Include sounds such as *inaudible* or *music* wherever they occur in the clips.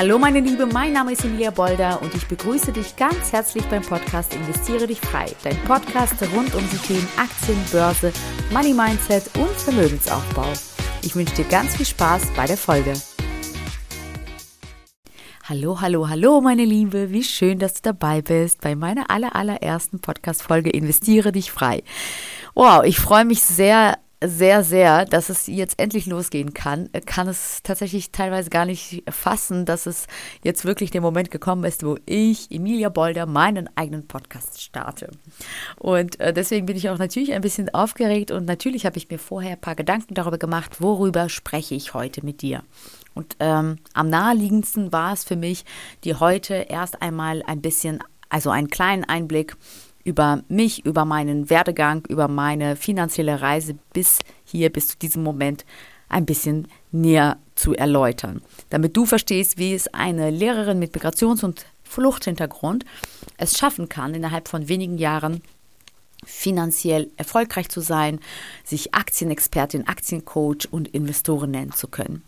Hallo meine Liebe, mein Name ist Emilia Bolder und ich begrüße dich ganz herzlich beim Podcast Investiere dich frei. Dein Podcast rund um die Themen Aktien, Börse, Money Mindset und Vermögensaufbau. Ich wünsche dir ganz viel Spaß bei der Folge. Hallo, hallo, hallo meine Liebe, wie schön, dass du dabei bist bei meiner aller, allerersten Podcast-Folge Investiere dich frei. Wow, ich freue mich sehr sehr, sehr, dass es jetzt endlich losgehen kann, kann es tatsächlich teilweise gar nicht fassen, dass es jetzt wirklich der Moment gekommen ist, wo ich, Emilia Bolder, meinen eigenen Podcast starte. Und äh, deswegen bin ich auch natürlich ein bisschen aufgeregt und natürlich habe ich mir vorher ein paar Gedanken darüber gemacht, worüber spreche ich heute mit dir. Und ähm, am naheliegendsten war es für mich, dir heute erst einmal ein bisschen, also einen kleinen Einblick über mich, über meinen Werdegang, über meine finanzielle Reise bis hier, bis zu diesem Moment ein bisschen näher zu erläutern, damit du verstehst, wie es eine Lehrerin mit Migrations- und Fluchthintergrund es schaffen kann, innerhalb von wenigen Jahren finanziell erfolgreich zu sein, sich Aktienexpertin, Aktiencoach und Investoren nennen zu können.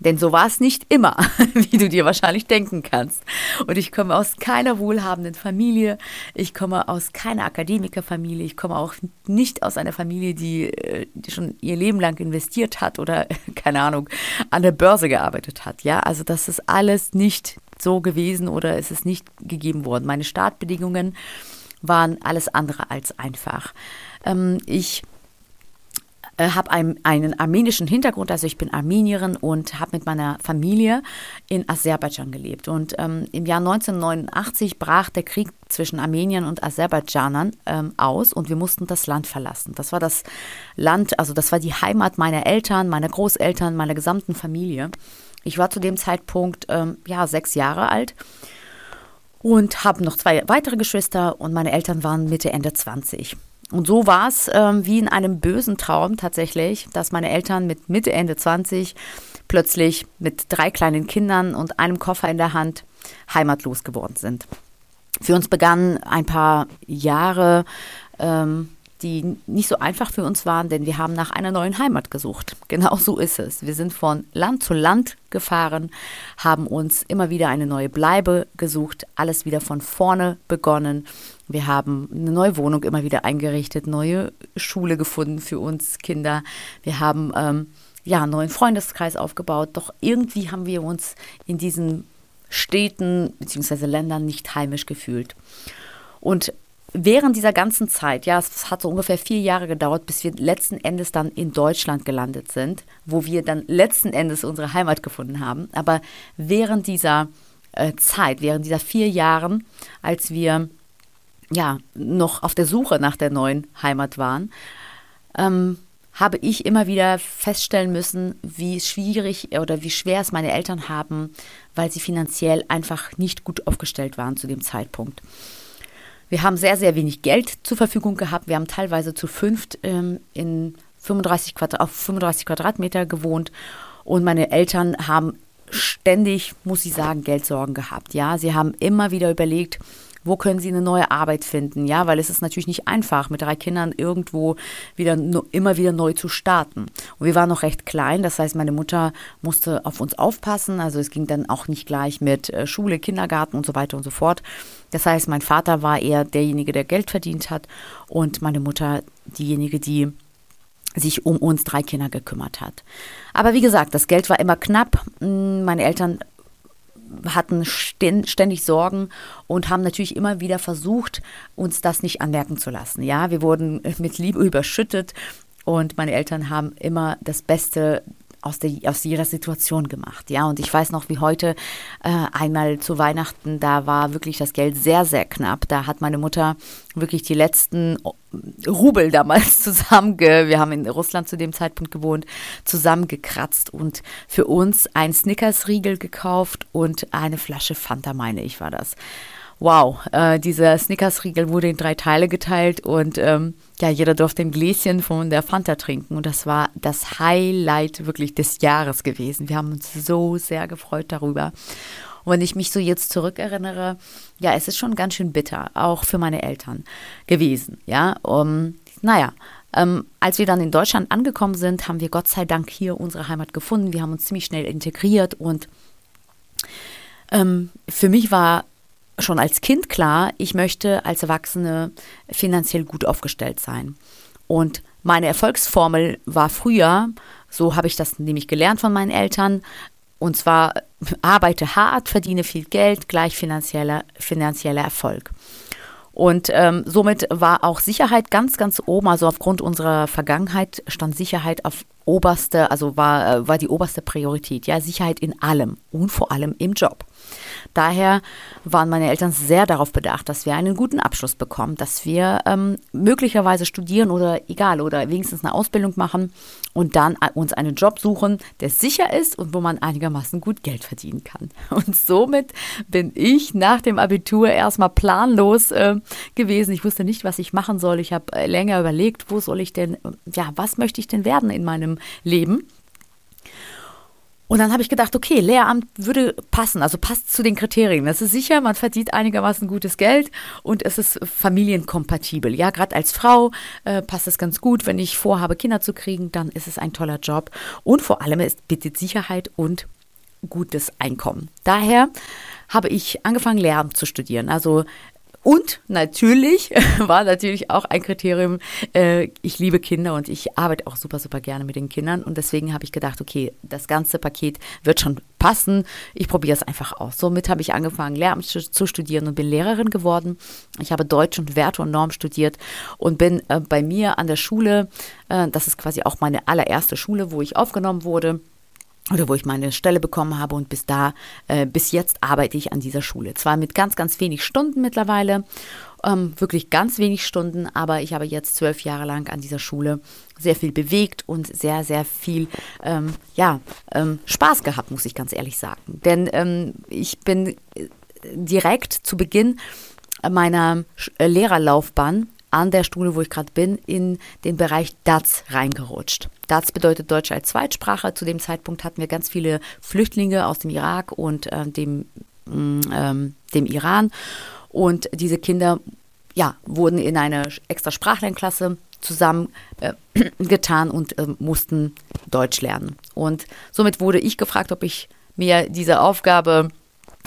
Denn so war es nicht immer, *laughs* wie du dir wahrscheinlich denken kannst. Und ich komme aus keiner wohlhabenden Familie. Ich komme aus keiner Akademikerfamilie. Ich komme auch nicht aus einer Familie, die, äh, die schon ihr Leben lang investiert hat oder, *laughs* keine Ahnung, an der Börse gearbeitet hat. Ja, also das ist alles nicht so gewesen oder es ist nicht gegeben worden. Meine Startbedingungen waren alles andere als einfach. Ähm, ich äh, habe einen, einen armenischen Hintergrund, also ich bin Armenierin und habe mit meiner Familie in Aserbaidschan gelebt. Und ähm, im Jahr 1989 brach der Krieg zwischen Armeniern und Aserbaidschanern ähm, aus und wir mussten das Land verlassen. Das war das Land, also das war die Heimat meiner Eltern, meiner Großeltern, meiner gesamten Familie. Ich war zu dem Zeitpunkt ähm, ja sechs Jahre alt und habe noch zwei weitere Geschwister und meine Eltern waren Mitte Ende 20. Und so war es ähm, wie in einem bösen Traum tatsächlich, dass meine Eltern mit Mitte, Ende 20 plötzlich mit drei kleinen Kindern und einem Koffer in der Hand heimatlos geworden sind. Für uns begannen ein paar Jahre ähm, die nicht so einfach für uns waren, denn wir haben nach einer neuen Heimat gesucht. *laughs* Genau so ist es. Wir sind von Land zu Land gefahren, haben uns immer wieder eine neue Bleibe gesucht, alles wieder von vorne begonnen. Wir haben eine neue Wohnung immer wieder eingerichtet, neue Schule gefunden für uns Kinder. Wir haben ähm, ja einen neuen Freundeskreis aufgebaut. Doch irgendwie haben wir uns in diesen Städten bzw. Ländern nicht heimisch gefühlt. Und während dieser ganzen Zeit, ja, es hat so ungefähr vier Jahre gedauert, bis wir letzten Endes dann in Deutschland gelandet sind, wo wir dann letzten Endes unsere Heimat gefunden haben. Aber während dieser äh, Zeit, während dieser vier Jahren, als wir ja noch auf der Suche nach der neuen Heimat waren, ähm, habe ich immer wieder feststellen müssen, wie schwierig oder wie schwer es meine Eltern haben, weil sie finanziell einfach nicht gut aufgestellt waren zu dem Zeitpunkt. Wir haben sehr, sehr wenig Geld zur Verfügung gehabt. Wir haben teilweise zu fünft ähm, in 35 Quadrat, auf 35 Quadratmeter gewohnt und meine Eltern haben ständig, muss ich sagen, Geldsorgen gehabt. Ja, sie haben immer wieder überlegt, wo können sie eine neue Arbeit finden? Ja, weil es ist natürlich nicht einfach, mit drei Kindern irgendwo wieder immer wieder neu zu starten. Und wir waren noch recht klein, das heißt, meine Mutter musste auf uns aufpassen. Also es ging dann auch nicht gleich mit äh, Schule, Kindergarten und so weiter und so fort. Das heißt, mein Vater war eher derjenige, der Geld verdient hat und meine Mutter diejenige, die sich um uns drei Kinder gekümmert hat. Aber wie gesagt, das Geld war immer knapp. Hm, meine Eltern hatten ständig Sorgen und haben natürlich immer wieder versucht, uns das nicht anmerken zu lassen. Ja, wir wurden mit Liebe überschüttet und meine Eltern haben immer das Beste aus, der, aus jeder Situation gemacht. Ja, und ich weiß noch, wie heute äh, einmal zu Weihnachten, da war wirklich das Geld sehr, sehr knapp. Da hat meine Mutter wirklich die letzten Rubel *laughs* damals zusammenge, wir haben in Russland zu dem Zeitpunkt gewohnt, zusammengekratzt und für uns ein Snickers-Riegel gekauft und eine Flasche Fanta, meine ich, war das wow, äh, dieser Snickers-Riegel wurde in drei Teile geteilt und ähm, ja, jeder durfte ein Gläschen von der Fanta trinken und das war das Highlight wirklich des Jahres gewesen. Wir haben uns so sehr gefreut darüber. Und wenn ich mich so jetzt zurückerinnere, ja, es ist schon ganz schön bitter, auch für meine Eltern gewesen, ja. Um, naja, ähm, als wir dann in Deutschland angekommen sind, haben wir Gott sei Dank hier unsere Heimat gefunden. Wir haben uns ziemlich schnell integriert und Ähm, für mich war schon als Kind klar, ich möchte als Erwachsene finanziell gut aufgestellt sein. Und meine Erfolgsformel war früher, so habe ich das nämlich gelernt von meinen Eltern, und zwar *laughs* arbeite hart, verdiene viel Geld, gleich finanzieller, finanzieller Erfolg. Und ähm, somit war auch Sicherheit ganz, ganz oben. Also aufgrund unserer Vergangenheit stand Sicherheit auf oberste, also war, äh, war die oberste Priorität. Ja, Sicherheit in allem und vor allem im Job. Daher waren meine Eltern sehr darauf bedacht, dass wir einen guten Abschluss bekommen, dass wir ähm, möglicherweise studieren oder egal oder wenigstens eine Ausbildung machen und dann uns einen Job suchen, der sicher ist und wo man einigermaßen gut Geld verdienen kann. *laughs* Und somit bin ich nach dem Abitur erstmal planlos äh, gewesen. Ich wusste nicht, was ich machen soll. Ich habe äh, länger überlegt, wo soll ich denn, ja, was möchte ich denn werden in meinem Leben? Und dann habe ich gedacht, okay, Lehramt würde passen, also passt zu den Kriterien. Das ist sicher, man verdient einigermaßen gutes Geld und es ist familienkompatibel. Ja, gerade als Frau äh, passt es ganz gut. Wenn ich vorhabe, Kinder zu kriegen, dann ist es ein toller Job. Und vor allem, es bietet Sicherheit und gutes Einkommen. Daher habe ich angefangen, Lehramt zu studieren. Also und natürlich *laughs* war natürlich auch ein Kriterium, äh, ich liebe Kinder und ich arbeite auch super, super gerne mit den Kindern. Und deswegen habe ich gedacht, okay, das ganze Paket wird schon passen. Ich probiere es einfach aus. Somit habe ich angefangen, Lehramt zu studieren und bin Lehrerin geworden. Ich habe Deutsch und Werte und Norm studiert und bin äh, bei mir an der Schule, äh, das ist quasi auch meine allererste Schule, wo ich aufgenommen wurde oder wo ich meine Stelle bekommen habe und bis da, äh, bis jetzt arbeite ich an dieser Schule. Zwar mit ganz, ganz wenig Stunden mittlerweile, ähm, wirklich ganz wenig Stunden, aber ich habe jetzt zwölf Jahre lang an dieser Schule sehr viel bewegt und sehr, sehr viel, ähm, ja, ähm, Spaß gehabt, muss ich ganz ehrlich sagen. Denn ähm, ich bin äh, direkt zu Beginn meiner äh, Lehrerlaufbahn an der Schule, wo ich gerade bin, in den Bereich DATS reingerutscht. DATS bedeutet Deutsch als Zweitsprache. Zu dem Zeitpunkt hatten wir ganz viele Flüchtlinge aus dem Irak und äh, dem, mm, ähm, dem Iran. Und diese Kinder ja, wurden in eine extra Sprachlernklasse zusammengetan äh, *clears throat* und äh, mussten Deutsch lernen. Und somit wurde ich gefragt, ob ich mir diese Aufgabe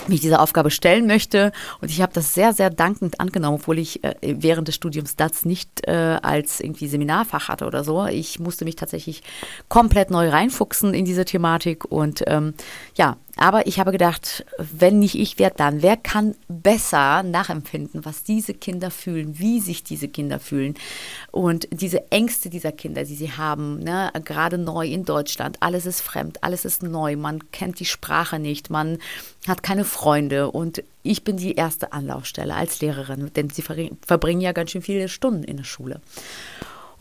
mich dieser Aufgabe stellen möchte. Und ich habe das sehr, sehr dankend angenommen, obwohl ich äh, während des Studiums DATS nicht äh, als irgendwie Seminarfach hatte oder so. Ich musste mich tatsächlich komplett neu reinfuchsen in diese Thematik. Und ähm, ja, aber ich habe gedacht, wenn nicht ich, wer dann? Wer kann besser nachempfinden, was diese Kinder fühlen, wie sich diese Kinder fühlen und diese Ängste dieser Kinder, die sie haben, ne? gerade neu in Deutschland, alles ist fremd, alles ist neu, man kennt die Sprache nicht, man hat keine Freunde und ich bin die erste Anlaufstelle als Lehrerin, denn sie verbringen ja ganz schön viele Stunden in der Schule.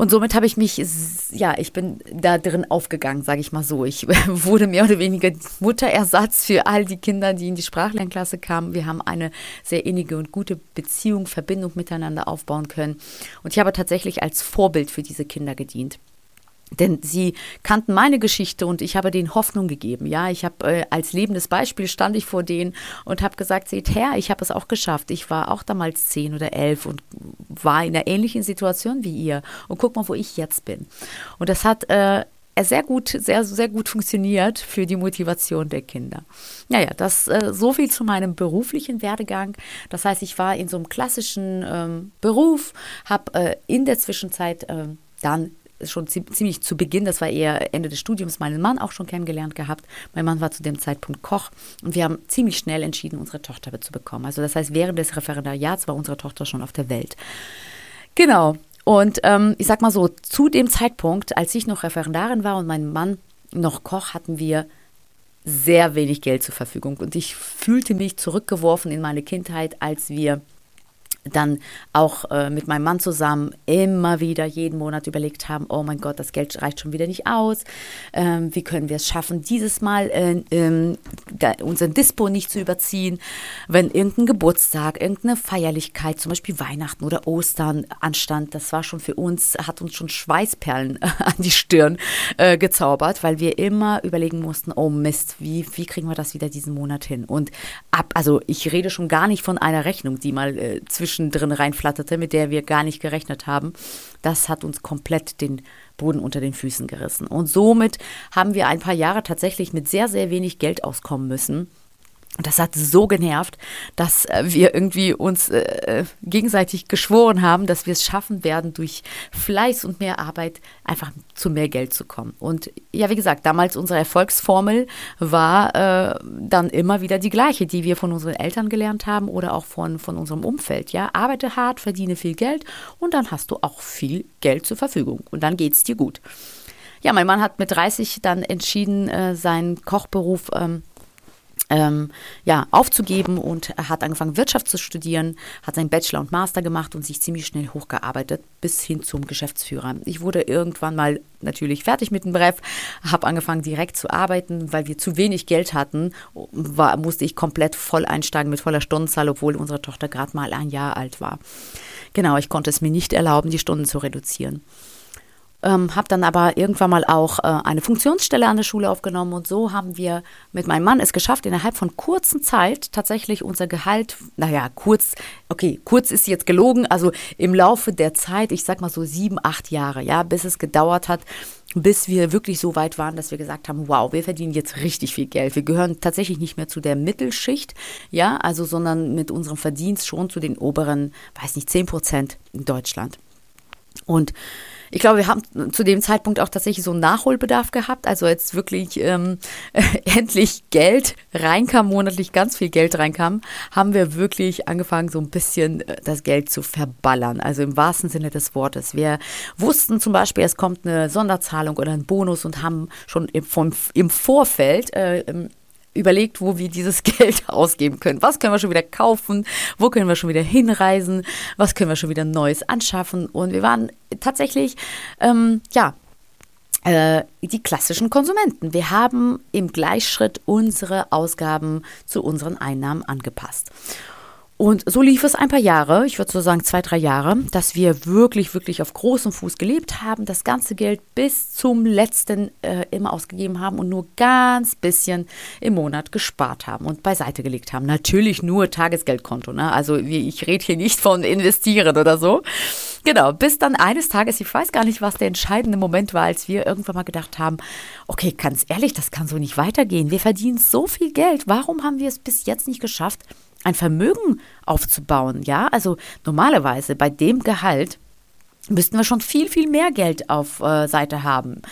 Und somit habe ich mich, ja, ich bin da drin aufgegangen, sage ich mal so. Ich *laughs* wurde mehr oder weniger Mutterersatz für all die Kinder, die in die Sprachlernklasse kamen. Wir haben eine sehr innige und gute Beziehung, Verbindung miteinander aufbauen können. Und ich habe tatsächlich als Vorbild für diese Kinder gedient. Denn sie kannten meine Geschichte und ich habe denen Hoffnung gegeben. Ja, ich habe äh, als lebendes Beispiel stand ich vor denen und habe gesagt, seht her, ich habe es auch geschafft. Ich war auch damals zehn oder elf und war in einer ähnlichen Situation wie ihr. Und guck mal, wo ich jetzt bin. Und das hat äh, sehr gut, sehr, sehr gut funktioniert für die Motivation der Kinder. Naja, das äh, so viel zu meinem beruflichen Werdegang. Das heißt, ich war in so einem klassischen ähm, Beruf, habe äh, in der Zwischenzeit äh, dann schon ziemlich zu Beginn, das war eher Ende des Studiums, meinen Mann auch schon kennengelernt gehabt. Mein Mann war zu dem Zeitpunkt Koch und wir haben ziemlich schnell entschieden, unsere Tochter zu bekommen. Also das heißt, während des Referendariats war unsere Tochter schon auf der Welt. Genau. Und ähm, ich sag mal so, zu dem Zeitpunkt, als ich noch Referendarin war und mein Mann noch Koch, hatten wir sehr wenig Geld zur Verfügung. Und ich fühlte mich zurückgeworfen in meine Kindheit, als wir dann auch äh, mit meinem Mann zusammen immer wieder jeden Monat überlegt haben, oh mein Gott, das Geld reicht schon wieder nicht aus. Ähm, wie können wir es schaffen, dieses Mal äh, äh, unseren Dispo nicht zu überziehen, wenn irgendein Geburtstag, irgendeine Feierlichkeit, zum Beispiel Weihnachten oder Ostern anstand. Das war schon für uns, hat uns schon Schweißperlen *laughs* an die Stirn äh, gezaubert, weil wir immer überlegen mussten, oh Mist, wie, wie kriegen wir das wieder diesen Monat hin? Und ab, also ich rede schon gar nicht von einer Rechnung, die mal äh, zwischen zwischendrin reinflatterte, mit der wir gar nicht gerechnet haben, das hat uns komplett den Boden unter den Füßen gerissen. Und somit haben wir ein paar Jahre tatsächlich mit sehr, sehr wenig Geld auskommen müssen. Und das hat so genervt, dass äh, wir irgendwie uns äh, gegenseitig geschworen haben, dass wir es schaffen werden, durch Fleiß und mehr Arbeit einfach zu mehr Geld zu kommen. Und ja, wie gesagt, damals unsere Erfolgsformel war äh, dann immer wieder die gleiche, die wir von unseren Eltern gelernt haben oder auch von, von unserem Umfeld. Ja, arbeite hart, verdiene viel Geld und dann hast du auch viel Geld zur Verfügung und dann geht es dir gut. Ja, mein Mann hat mit 30 dann entschieden, äh, seinen Kochberuf ähm, ähm, ja, aufzugeben und hat angefangen, Wirtschaft zu studieren, hat seinen Bachelor und Master gemacht und sich ziemlich schnell hochgearbeitet bis hin zum Geschäftsführer. Ich wurde irgendwann mal natürlich fertig mit dem Bref, habe angefangen direkt zu arbeiten, weil wir zu wenig Geld hatten, war, musste ich komplett voll einsteigen mit voller Stundenzahl, obwohl unsere Tochter gerade mal ein Jahr alt war. Genau, ich konnte es mir nicht erlauben, die Stunden zu reduzieren. Ähm, habe dann aber irgendwann mal auch äh, eine Funktionsstelle an der Schule aufgenommen und so haben wir mit meinem Mann es geschafft, innerhalb von kurzer Zeit tatsächlich unser Gehalt, naja, kurz, okay, kurz ist jetzt gelogen, also im Laufe der Zeit, ich sag mal so sieben, acht Jahre, ja, bis es gedauert hat, bis wir wirklich so weit waren, dass wir gesagt haben, wow, wir verdienen jetzt richtig viel Geld. Wir gehören tatsächlich nicht mehr zu der Mittelschicht, ja, also, sondern mit unserem Verdienst schon zu den oberen, weiß nicht, zehn Prozent in Deutschland. Und ich glaube, wir haben zu dem Zeitpunkt auch tatsächlich so einen Nachholbedarf gehabt. Also jetzt wirklich ähm, *laughs* endlich Geld reinkam, monatlich ganz viel Geld reinkam, haben wir wirklich angefangen, so ein bisschen äh, das Geld zu verballern. Also im wahrsten Sinne des Wortes. Wir wussten zum Beispiel, es kommt eine Sonderzahlung oder ein Bonus und haben schon im, vom, im Vorfeld äh, überlegt, wo wir dieses *laughs* Geld ausgeben können. Was können wir schon wieder kaufen? Wo können wir schon wieder hinreisen? Was können wir schon wieder Neues anschaffen? Und wir waren tatsächlich, ähm, ja, äh, die klassischen Konsumenten. Wir haben im Gleichschritt unsere Ausgaben zu unseren Einnahmen angepasst. Und so lief es ein paar Jahre, ich würde so sagen zwei, drei Jahre, dass wir wirklich, wirklich auf großem Fuß gelebt haben, das ganze Geld bis zum letzten äh, immer ausgegeben haben und nur ganz bisschen im Monat gespart haben und beiseite gelegt haben. Natürlich nur Tagesgeldkonto, ne? Also ich rede hier nicht von investieren oder so. Genau, bis dann eines Tages, ich weiß gar nicht, was der entscheidende Moment war, als wir irgendwann mal gedacht haben, okay, ganz ehrlich, das kann so nicht weitergehen. Wir verdienen so viel Geld. Warum haben wir es bis jetzt nicht geschafft, ein Vermögen aufzubauen. Ja, also normalerweise bei dem Gehalt müssten wir schon viel, viel mehr Geld auf äh, Seite haben.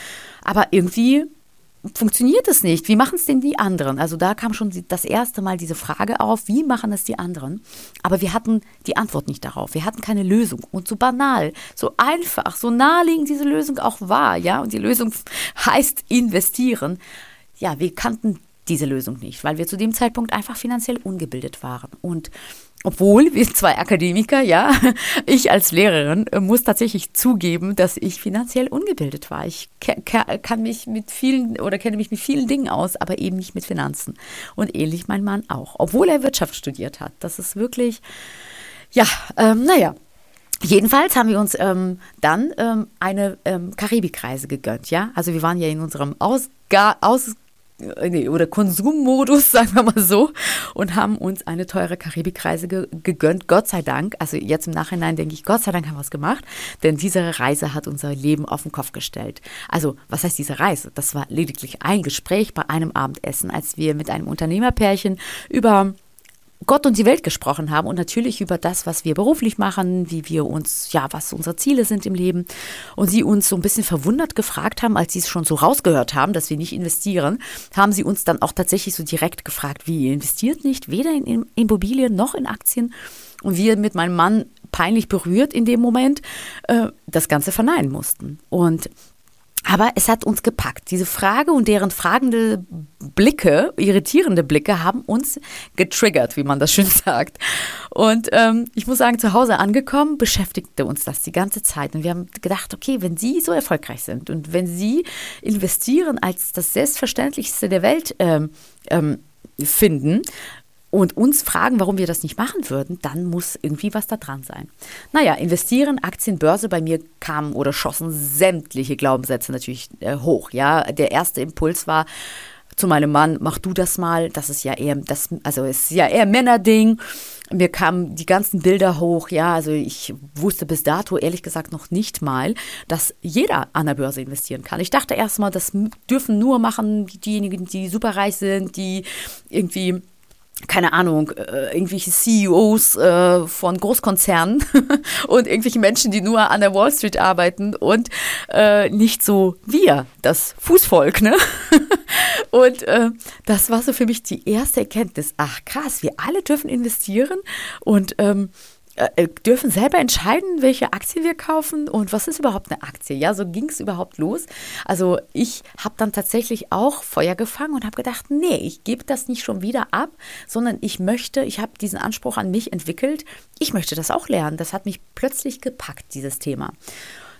Aber irgendwie funktioniert es nicht. Wie machen es denn die anderen? Also da kam schon das erste Mal diese Frage auf, wie machen es die anderen? Aber wir hatten die Antwort nicht darauf. Wir hatten keine Lösung. Und so banal, so einfach, so naheliegend diese Lösung auch war, ja, und die Lösung *laughs* heißt investieren. Ja, wir kannten diese Lösung nicht, weil wir zu dem Zeitpunkt einfach finanziell ungebildet waren. Und obwohl wir zwei Akademiker, ja, *laughs* ich als Lehrerin äh, muss tatsächlich zugeben, dass ich finanziell ungebildet war. Ich kann mich mit vielen oder kenne mich mit vielen Dingen aus, aber eben nicht mit Finanzen. Und ähnlich mein Mann auch, obwohl er Wirtschaft studiert hat. Das ist wirklich, ja, ähm, naja. Jedenfalls haben wir uns ähm, dann ähm, eine ähm, Karibikreise gegönnt, ja. Also wir waren ja in unserem Ausga Aus äh, nee, oder Konsummodus, *laughs* sagen wir mal so, und haben uns eine teure Karibikreise ge gegönnt. Gott sei Dank, also jetzt im Nachhinein denke ich, Gott sei Dank haben wir es gemacht, denn diese Reise hat unser Leben auf den Kopf gestellt. Also, was heißt diese Reise? Das war lediglich ein Gespräch bei einem Abendessen, als wir mit einem Unternehmerpärchen über Gott und die Welt gesprochen haben und natürlich über das, was wir beruflich machen, wie wir uns, ja, was unsere Ziele sind im Leben. Und sie uns so ein bisschen verwundert gefragt haben, als sie es schon so rausgehört haben, dass wir nicht investieren, haben sie uns dann auch tatsächlich so direkt gefragt, wie ihr investiert nicht, weder in Immobilien noch in Aktien. Und wir mit meinem Mann peinlich berührt in dem Moment äh, das Ganze verneinen mussten. Und aber es hat uns gepackt. Diese Frage und deren fragende Blicke, irritierende Blicke, haben uns getriggert, wie man das schön *laughs* sagt. Und ähm, ich muss sagen, zu Hause angekommen, beschäftigte uns das die ganze Zeit. Und wir haben gedacht, okay, wenn Sie so erfolgreich sind und wenn Sie investieren als das Selbstverständlichste der Welt ähm, ähm, finden, und uns fragen, warum wir das nicht machen würden, dann muss irgendwie was da dran sein. Naja, investieren, Aktien, Börse, bei mir kamen oder schossen sämtliche Glaubenssätze natürlich äh, hoch. Ja, der erste Impuls war zu meinem Mann, mach du das mal. Das ist ja eher, das, also ist ja eher Männerding. Mir kamen die ganzen Bilder hoch, ja, also ich wusste bis dato ehrlich gesagt noch nicht mal, dass jeder an der Börse investieren kann. Ich dachte erstmal, das dürfen nur machen diejenigen, die superreich sind, die irgendwie keine Ahnung, äh, irgendwelche CEOs äh, von Großkonzernen *laughs* und irgendwelche Menschen, die nur an der Wall Street arbeiten und äh, nicht so wir, das Fußvolk, ne? *laughs* und äh, das war so für mich die erste Erkenntnis. Ach krass, wir alle dürfen investieren und ähm, äh, dürfen selber entscheiden, welche Aktien wir kaufen und was ist überhaupt eine Aktie. Ja, so ging es überhaupt los. Also ich habe dann tatsächlich auch Feuer gefangen und habe gedacht, nee, ich gebe das nicht schon wieder ab, sondern ich möchte, ich habe diesen Anspruch an mich entwickelt, ich möchte das auch lernen. Das hat mich plötzlich gepackt, dieses Thema.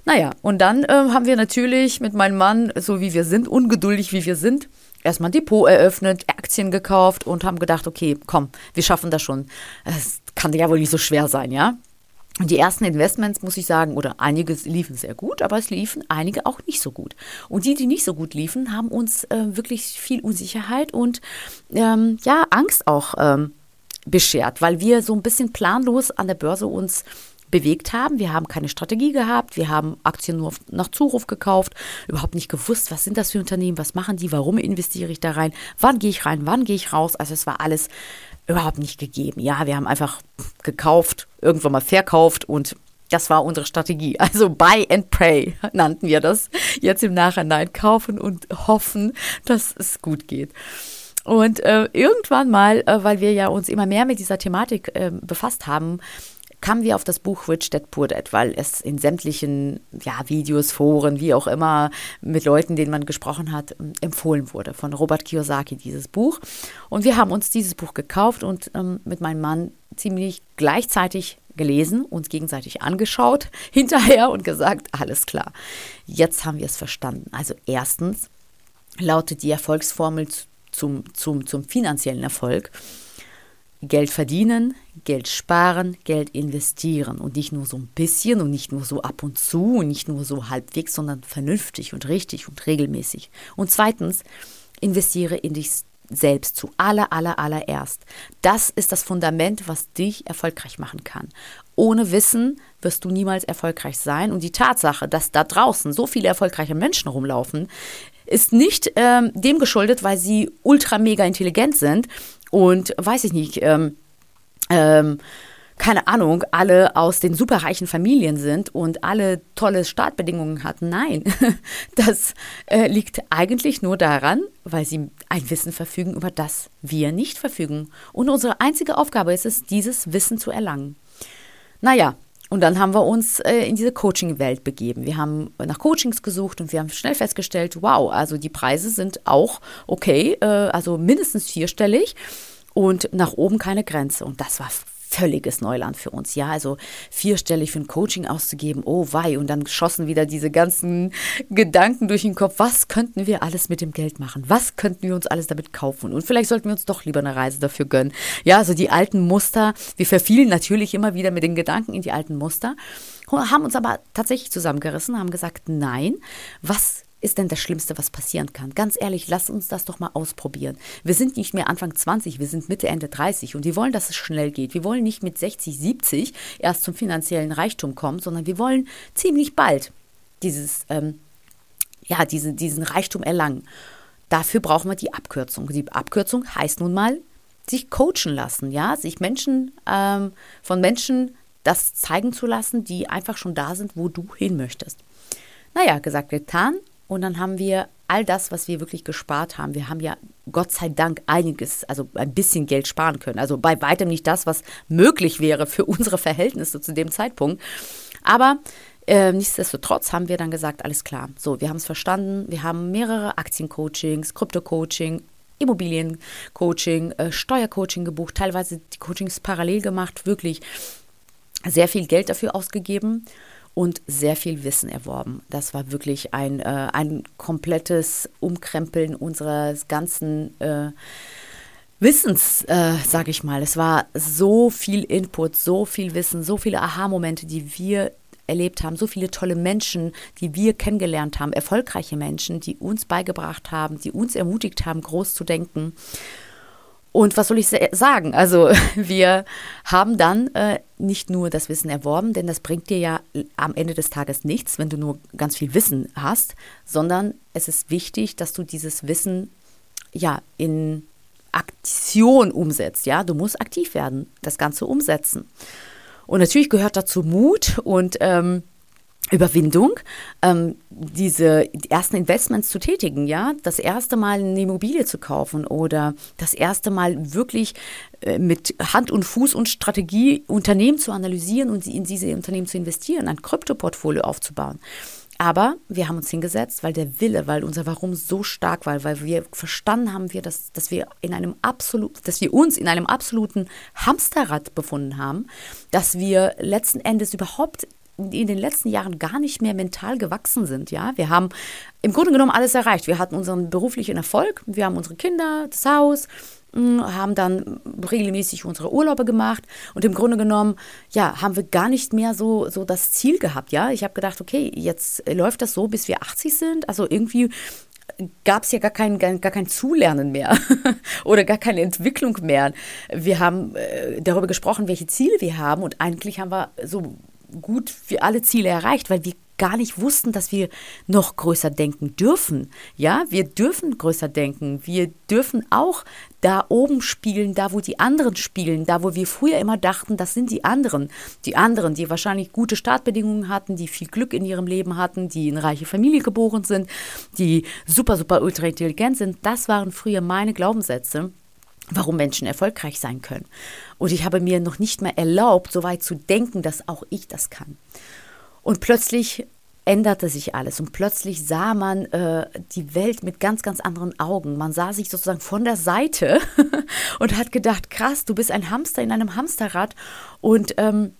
Naja, und dann äh, haben wir natürlich mit meinem Mann, so wie wir sind, ungeduldig wie wir sind, erstmal ein Depot eröffnet, Aktien gekauft und haben gedacht, okay, komm, wir schaffen das schon. Es kann ja wohl nicht so schwer sein, ja? Und die ersten Investments, muss ich sagen, oder einige liefen sehr gut, aber es liefen einige auch nicht so gut. Und die, die nicht so gut liefen, haben uns äh, wirklich viel Unsicherheit und ähm, ja, Angst auch ähm, beschert, weil wir so ein bisschen planlos an der Börse uns bewegt haben. Wir haben keine Strategie gehabt, wir haben Aktien nur nach Zuruf gekauft, überhaupt nicht gewusst, was sind das für Unternehmen, was machen die, warum investiere ich da rein, wann gehe ich rein, wann gehe ich raus. Also es war alles überhaupt nicht gegeben. Ja, wir haben einfach gekauft, irgendwann mal verkauft und das war unsere Strategie. Also Buy and Pray nannten wir das. Jetzt im Nachhinein kaufen und hoffen, dass es gut geht. Und äh, irgendwann mal, äh, weil wir ja uns immer mehr mit dieser Thematik äh, befasst haben, kamen wir auf das Buch Rich Dad Poor Dad, weil es in sämtlichen ja, Videos, Foren, wie auch immer, mit Leuten, denen man gesprochen hat, ähm, empfohlen wurde. Von Robert Kiyosaki dieses Buch. Und wir haben uns dieses Buch gekauft und ähm, mit meinem Mann ziemlich gleichzeitig gelesen, uns gegenseitig angeschaut *laughs* hinterher und gesagt, alles klar, jetzt haben wir es verstanden. Also erstens lautet die Erfolgsformel zum, zum, zum finanziellen Erfolg Geld verdienen, Geld sparen, Geld investieren und nicht nur so ein bisschen und nicht nur so ab und zu und nicht nur so halbwegs, sondern vernünftig und richtig und regelmäßig. Und zweitens, investiere in dich selbst zu aller, aller, allererst. Das ist das Fundament, was dich erfolgreich machen kann. Ohne Wissen wirst du niemals erfolgreich sein. Und die Tatsache, dass da draußen so viele erfolgreiche Menschen rumlaufen, ist nicht ähm, dem geschuldet, weil sie ultra mega intelligent sind, und weiß ich nicht, ähm, ähm, keine Ahnung, alle aus den superreichen Familien sind und alle tolle Startbedingungen hatten. Nein, *laughs* das äh, liegt eigentlich nur daran, weil sie ein Wissen verfügen, über das wir nicht verfügen. Und unsere einzige Aufgabe ist es, dieses Wissen zu erlangen. Naja, und dann haben wir uns äh, in diese Coaching-Welt begeben. Wir haben nach Coachings gesucht und wir haben schnell festgestellt, wow, also die Preise sind auch okay, äh, also mindestens vierstellig und nach oben keine Grenze. Und das war völliges Neuland für uns. Ja, also vierstellig für ein Coaching auszugeben, oh wei, und dann schossen wieder diese ganzen Gedanken durch den Kopf, was könnten wir alles mit dem Geld machen? Was könnten wir uns alles damit kaufen? Und vielleicht sollten wir uns doch lieber eine Reise dafür gönnen. Ja, also die alten Muster, wir verfielen natürlich immer wieder mit den Gedanken in die alten Muster, haben uns aber tatsächlich zusammengerissen, haben gesagt, nein, was ist denn das Schlimmste, was passieren kann? Ganz ehrlich, lass uns das doch mal ausprobieren. Wir sind nicht mehr Anfang 20, wir sind Mitte, Ende 30 und wir wollen, dass es schnell geht. Wir wollen nicht mit 60, 70 erst zum finanziellen Reichtum kommen, sondern wir wollen ziemlich bald dieses, ähm, ja, diese, diesen Reichtum erlangen. Dafür brauchen wir die Abkürzung. Die Abkürzung heißt nun mal, sich coachen lassen, ja, sich Menschen, ähm, von Menschen das zeigen zu lassen, die einfach schon da sind, wo du hin möchtest. Naja, gesagt, getan. Und dann haben wir all das, was wir wirklich gespart haben. Wir haben ja Gott sei Dank einiges, also ein bisschen Geld sparen können. Also bei weitem nicht das, was möglich wäre für unsere Verhältnisse zu dem Zeitpunkt. Aber äh, nichtsdestotrotz haben wir dann gesagt, alles klar. So, wir haben es verstanden. Wir haben mehrere Aktiencoachings, Krypto-Coaching, Immobiliencoaching, äh, Steuercoaching gebucht, teilweise die Coachings parallel gemacht, wirklich sehr viel Geld dafür ausgegeben und sehr viel Wissen erworben. Das war wirklich ein, äh, ein komplettes Umkrempeln unseres ganzen äh, Wissens, äh, sage ich mal. Es war so viel Input, so viel Wissen, so viele Aha-Momente, die wir erlebt haben, so viele tolle Menschen, die wir kennengelernt haben, erfolgreiche Menschen, die uns beigebracht haben, die uns ermutigt haben, groß zu denken. Und was soll ich sagen? Also *laughs* wir haben dann äh, nicht nur das Wissen erworben, denn das bringt dir ja am Ende des Tages nichts, wenn du nur ganz viel Wissen hast, sondern es ist wichtig, dass du dieses Wissen ja in Aktion umsetzt. Ja, du musst aktiv werden, das Ganze umsetzen. Und natürlich gehört dazu Mut und ähm, Überwindung, ähm, diese ersten Investments zu tätigen, ja, das erste Mal eine Immobilie zu kaufen oder das erste Mal wirklich äh, mit Hand und Fuß und Strategie Unternehmen zu analysieren und in diese Unternehmen zu investieren, ein Kryptoportfolio aufzubauen. Aber wir haben uns hingesetzt, weil der Wille, weil unser Warum so stark war, weil wir verstanden haben, wir, dass, dass wir in einem absolut, dass wir uns in einem absoluten Hamsterrad befunden haben, dass wir letzten Endes überhaupt in den letzten Jahren gar nicht mehr mental gewachsen sind. Ja, wir haben im Grunde genommen alles erreicht. Wir hatten unseren beruflichen Erfolg, wir haben unsere Kinder, das Haus, hm, haben dann regelmäßig unsere Urlaube gemacht und im Grunde genommen, ja, haben wir gar nicht mehr so, so das Ziel gehabt, ja. Ich habe gedacht, okay, jetzt läuft das so, bis wir 80 sind, also irgendwie gab es ja gar kein, gar, gar kein Zulernen mehr *laughs* oder gar keine Entwicklung mehr. Wir haben äh, darüber gesprochen, welche Ziele wir haben und eigentlich haben wir so gut für alle Ziele erreicht, weil wir gar nicht wussten, dass wir noch größer denken dürfen. Ja, wir dürfen größer denken. Wir dürfen auch da oben spielen, da wo die anderen spielen, da wo wir früher immer dachten, das sind die anderen. Die anderen, die wahrscheinlich gute Startbedingungen hatten, die viel Glück in ihrem Leben hatten, die in reiche Familie geboren sind, die super, super ultra intelligent sind. Das waren früher meine Glaubenssätze warum Menschen erfolgreich sein können. Und ich habe mir noch nicht mehr erlaubt, so weit zu denken, dass auch ich das kann. Und plötzlich änderte sich alles und plötzlich sah man äh, die Welt mit ganz, ganz anderen Augen. Man sah sich sozusagen von der Seite *laughs* und hat gedacht, krass, du bist ein Hamster in einem Hamsterrad und ähm,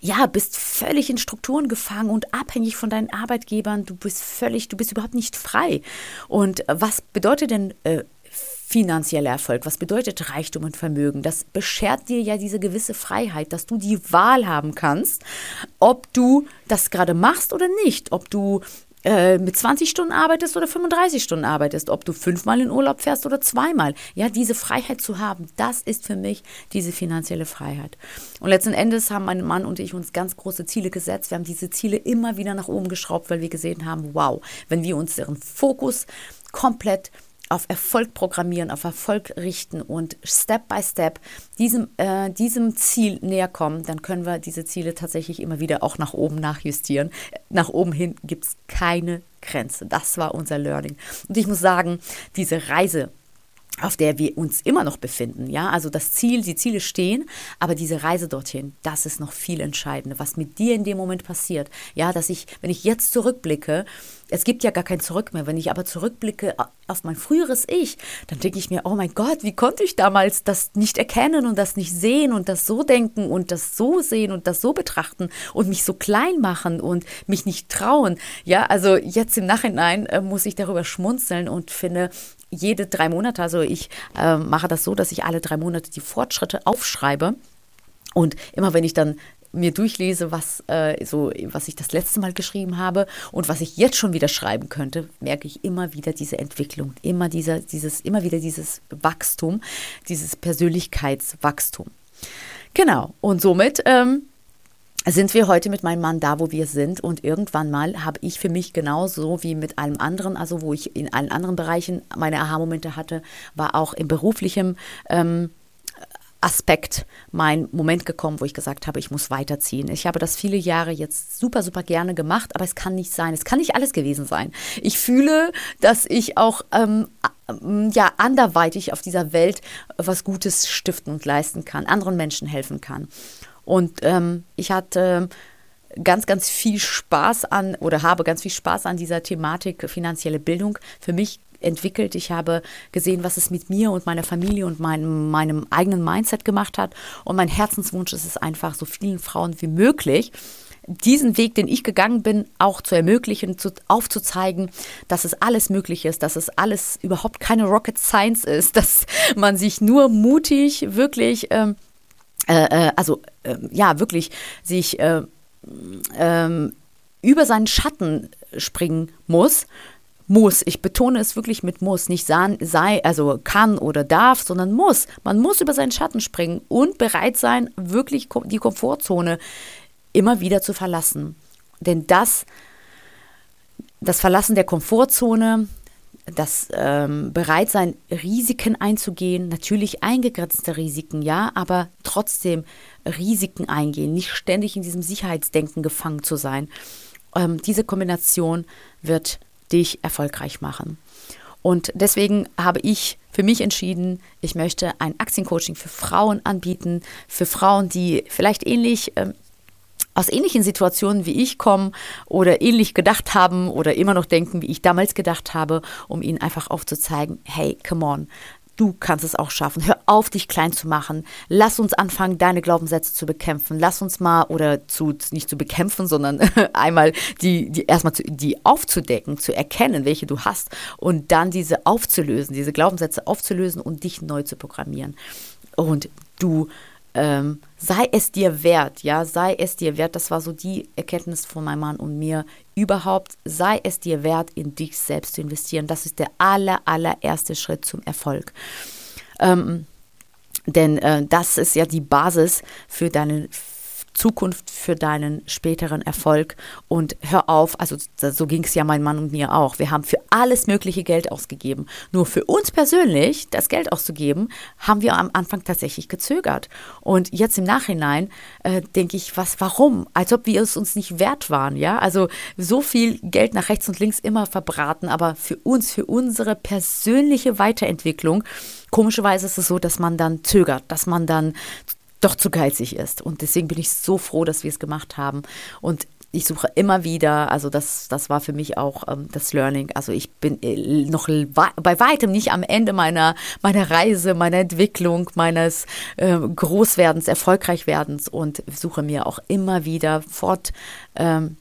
ja, bist völlig in Strukturen gefangen und abhängig von deinen Arbeitgebern. Du bist völlig, du bist überhaupt nicht frei. Und was bedeutet denn äh, finanzieller Erfolg. Was bedeutet Reichtum und Vermögen? Das beschert dir ja diese gewisse Freiheit, dass du die Wahl haben kannst, ob du das gerade machst oder nicht, ob du äh, mit 20 Stunden arbeitest oder 35 Stunden arbeitest, ob du fünfmal in Urlaub fährst oder zweimal. Ja, diese Freiheit zu haben, das ist für mich diese finanzielle Freiheit. Und letzten Endes haben mein Mann und ich uns ganz große Ziele gesetzt. Wir haben diese Ziele immer wieder nach oben geschraubt, weil wir gesehen haben, wow, wenn wir unseren Fokus komplett auf Erfolg programmieren, auf Erfolg richten und Step by Step diesem, äh, diesem Ziel näher kommen, dann können wir diese Ziele tatsächlich immer wieder auch nach oben nachjustieren. Nach oben hin gibt es keine Grenze. Das war unser Learning. Und ich muss sagen, diese Reise auf der wir uns immer noch befinden. Ja, also das Ziel, die Ziele stehen, aber diese Reise dorthin, das ist noch viel entscheidender, was mit dir in dem Moment passiert. Ja, dass ich, wenn ich jetzt zurückblicke, es gibt ja gar kein Zurück mehr. Wenn ich aber zurückblicke auf mein früheres Ich, dann denke ich mir, oh mein Gott, wie konnte ich damals das nicht erkennen und das nicht sehen und das so denken und das so sehen und das so betrachten und mich so klein machen und mich nicht trauen. Ja, also jetzt im Nachhinein äh, muss ich darüber schmunzeln und finde, jede drei Monate, also ich äh, mache das so, dass ich alle drei Monate die Fortschritte aufschreibe. Und immer wenn ich dann mir durchlese, was, äh, so, was ich das letzte Mal geschrieben habe und was ich jetzt schon wieder schreiben könnte, merke ich immer wieder diese Entwicklung, immer, dieser, dieses, immer wieder dieses Wachstum, dieses Persönlichkeitswachstum. Genau, und somit ähm, sind wir heute mit meinem Mann da, wo wir sind. Und irgendwann mal habe ich für mich genauso wie mit allem anderen, also wo ich in allen anderen Bereichen meine Aha-Momente hatte, war auch im beruflichen ähm, Aspekt mein Moment gekommen, wo ich gesagt habe, ich muss weiterziehen. Ich habe das viele Jahre jetzt super, super gerne gemacht, aber es kann nicht sein. Es kann nicht alles gewesen sein. Ich fühle, dass ich auch ähm, ja anderweitig auf dieser Welt was Gutes stiften und leisten kann, anderen Menschen helfen kann. Und ähm, ich hatte ganz, ganz viel Spaß an oder habe ganz viel Spaß an dieser Thematik finanzielle Bildung für mich entwickelt. Ich habe gesehen, was es mit mir und meiner Familie und meinem, meinem eigenen Mindset gemacht hat. Und mein Herzenswunsch ist es einfach, so vielen Frauen wie möglich diesen Weg, den ich gegangen bin, auch zu ermöglichen, zu, aufzuzeigen, dass es alles möglich ist, dass es alles überhaupt keine Rocket Science ist, *laughs* dass man sich nur mutig wirklich ähm, äh, äh, also äh, ja, wirklich sich äh, über seinen Schatten springen muss, muss, ich betone es wirklich mit muss, nicht sei, also kann oder darf, sondern muss. Man muss über seinen Schatten springen und bereit sein, wirklich die Komfortzone immer wieder zu verlassen. Denn das, das Verlassen der Komfortzone, das ähm, Bereitsein, Risiken einzugehen, natürlich eingegrenzte Risiken, ja, aber trotzdem Risiken eingehen, nicht ständig in diesem Sicherheitsdenken gefangen zu sein. Ähm, diese Kombination wird dich erfolgreich machen. Und deswegen habe ich für mich entschieden, ich möchte ein Aktiencoaching für Frauen anbieten, für Frauen, die vielleicht ähnlich ähm, aus ähnlichen Situationen wie ich kommen oder ähnlich gedacht haben oder immer noch denken, wie ich damals gedacht habe, um ihnen einfach aufzuzeigen, hey, come on, du kannst es auch schaffen. Hör auf, dich klein zu machen. Lass uns anfangen, deine Glaubenssätze zu bekämpfen. Lass uns mal oder zu nicht zu bekämpfen, sondern *laughs* einmal die, die erstmal zu, die aufzudecken, zu erkennen, welche du hast und dann diese aufzulösen, diese Glaubenssätze aufzulösen und dich neu zu programmieren. Und du ähm, sei es dir wert, ja, sei es dir wert, das war so die Erkenntnis von meinem Mann und mir überhaupt, sei es dir wert, in dich selbst zu investieren. Das ist der aller, allererste Schritt zum Erfolg. Ähm, denn äh, das ist ja die Basis für deine Zukunft für deinen späteren Erfolg und hör auf, also so ging es ja mein Mann und mir auch. Wir haben für alles mögliche Geld ausgegeben. Nur für uns persönlich das Geld auszugeben, haben wir am Anfang tatsächlich gezögert. Und jetzt im Nachhinein äh, denke ich, was, warum? Als ob wir es uns nicht wert waren, ja? Also so viel Geld nach rechts und links immer verbraten, aber für uns, für unsere persönliche Weiterentwicklung, komischerweise ist es so, dass man dann zögert, dass man dann doch zu geizig ist. Und deswegen bin ich so froh, dass wir es gemacht haben. Und ich suche immer wieder, also das, das war für mich auch ähm, das Learning. Also ich bin äh, noch bei weitem nicht am Ende meiner, meiner Reise, meiner Entwicklung, meines äh, Großwerdens, Erfolgreichwerdens und suche mir auch immer wieder fortlaufend ähm,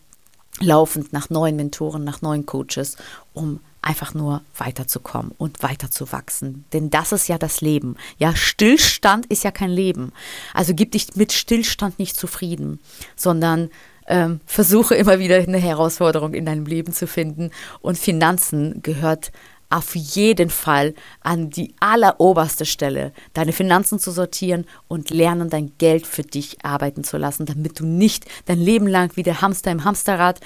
nach neuen Mentoren, nach neuen Coaches, um einfach nur weiterzukommen und weiterzuwachsen. Denn das ist ja das Leben. Ja, Stillstand ist ja kein Leben. Also gib dich mit Stillstand nicht zufrieden, sondern ähm, versuche immer wieder eine Herausforderung in deinem Leben zu finden. Und Finanzen gehört auf jeden Fall an die alleroberste Stelle, deine Finanzen zu sortieren und lernen, dein Geld für dich arbeiten zu lassen, damit du nicht dein Leben lang wie der Hamster im Hamsterrad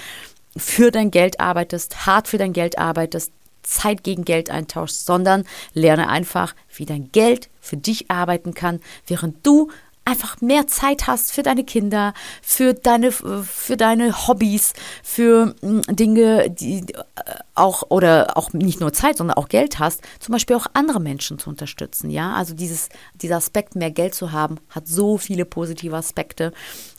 für dein Geld arbeitest, hart für dein Geld arbeitest, Zeit gegen Geld eintauschst, sondern lerne einfach, wie dein Geld für dich arbeiten kann, während du einfach mehr Zeit hast für deine Kinder, für deine, für deine Hobbys, für hm, Dinge, die äh, auch oder auch nicht nur Zeit, sondern auch Geld hast, zum Beispiel auch andere Menschen zu unterstützen. Ja, also dieses, dieser Aspekt, mehr Geld zu haben, hat so viele positive Aspekte,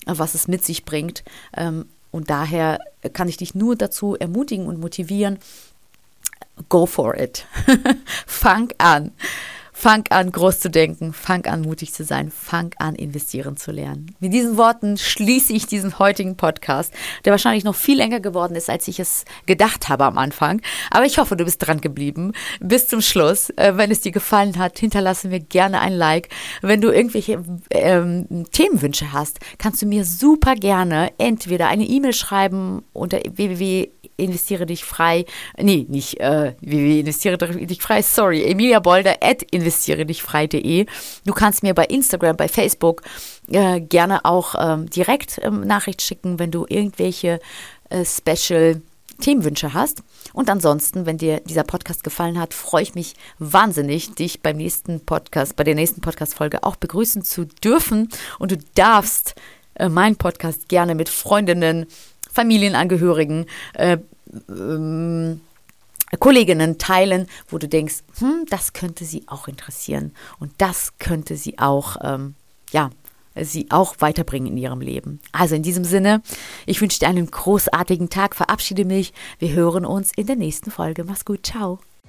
was es mit sich bringt. Ähm, und daher kann ich dich nur dazu ermutigen und motivieren, go for it. *laughs* Fang an. Fang an, groß zu denken, fang an, mutig zu sein, fang an, investieren zu lernen. Mit diesen Worten schließe ich diesen heutigen Podcast, der wahrscheinlich noch viel länger geworden ist, als ich es gedacht habe am Anfang. Aber ich hoffe, du bist dran geblieben bis zum Schluss. Äh, wenn es dir gefallen hat, hinterlasse mir gerne ein Like. Wenn du irgendwelche ähm, Themenwünsche hast, kannst du mir super gerne entweder eine E-Mail schreiben unter www investiere dich frei. Nee, nicht äh, investiere dich frei, sorry, Emilia Bolder at investiere. Du kannst mir bei Instagram, bei Facebook äh, gerne auch ähm, direkt ähm, Nachricht schicken, wenn du irgendwelche äh, Special Themenwünsche hast. Und ansonsten, wenn dir dieser Podcast gefallen hat, freue ich mich wahnsinnig, dich beim nächsten Podcast, bei der nächsten Podcast-Folge auch begrüßen zu dürfen. Und du darfst äh, meinen Podcast gerne mit Freundinnen, Familienangehörigen, äh, ähm, Kolleginnen teilen, wo du denkst, hm, das könnte sie auch interessieren und das könnte sie auch, ähm, ja, sie auch weiterbringen in ihrem Leben. Also in diesem Sinne, ich wünsche dir einen großartigen Tag, verabschiede mich. Wir hören uns in der nächsten Folge. Mach's gut, ciao.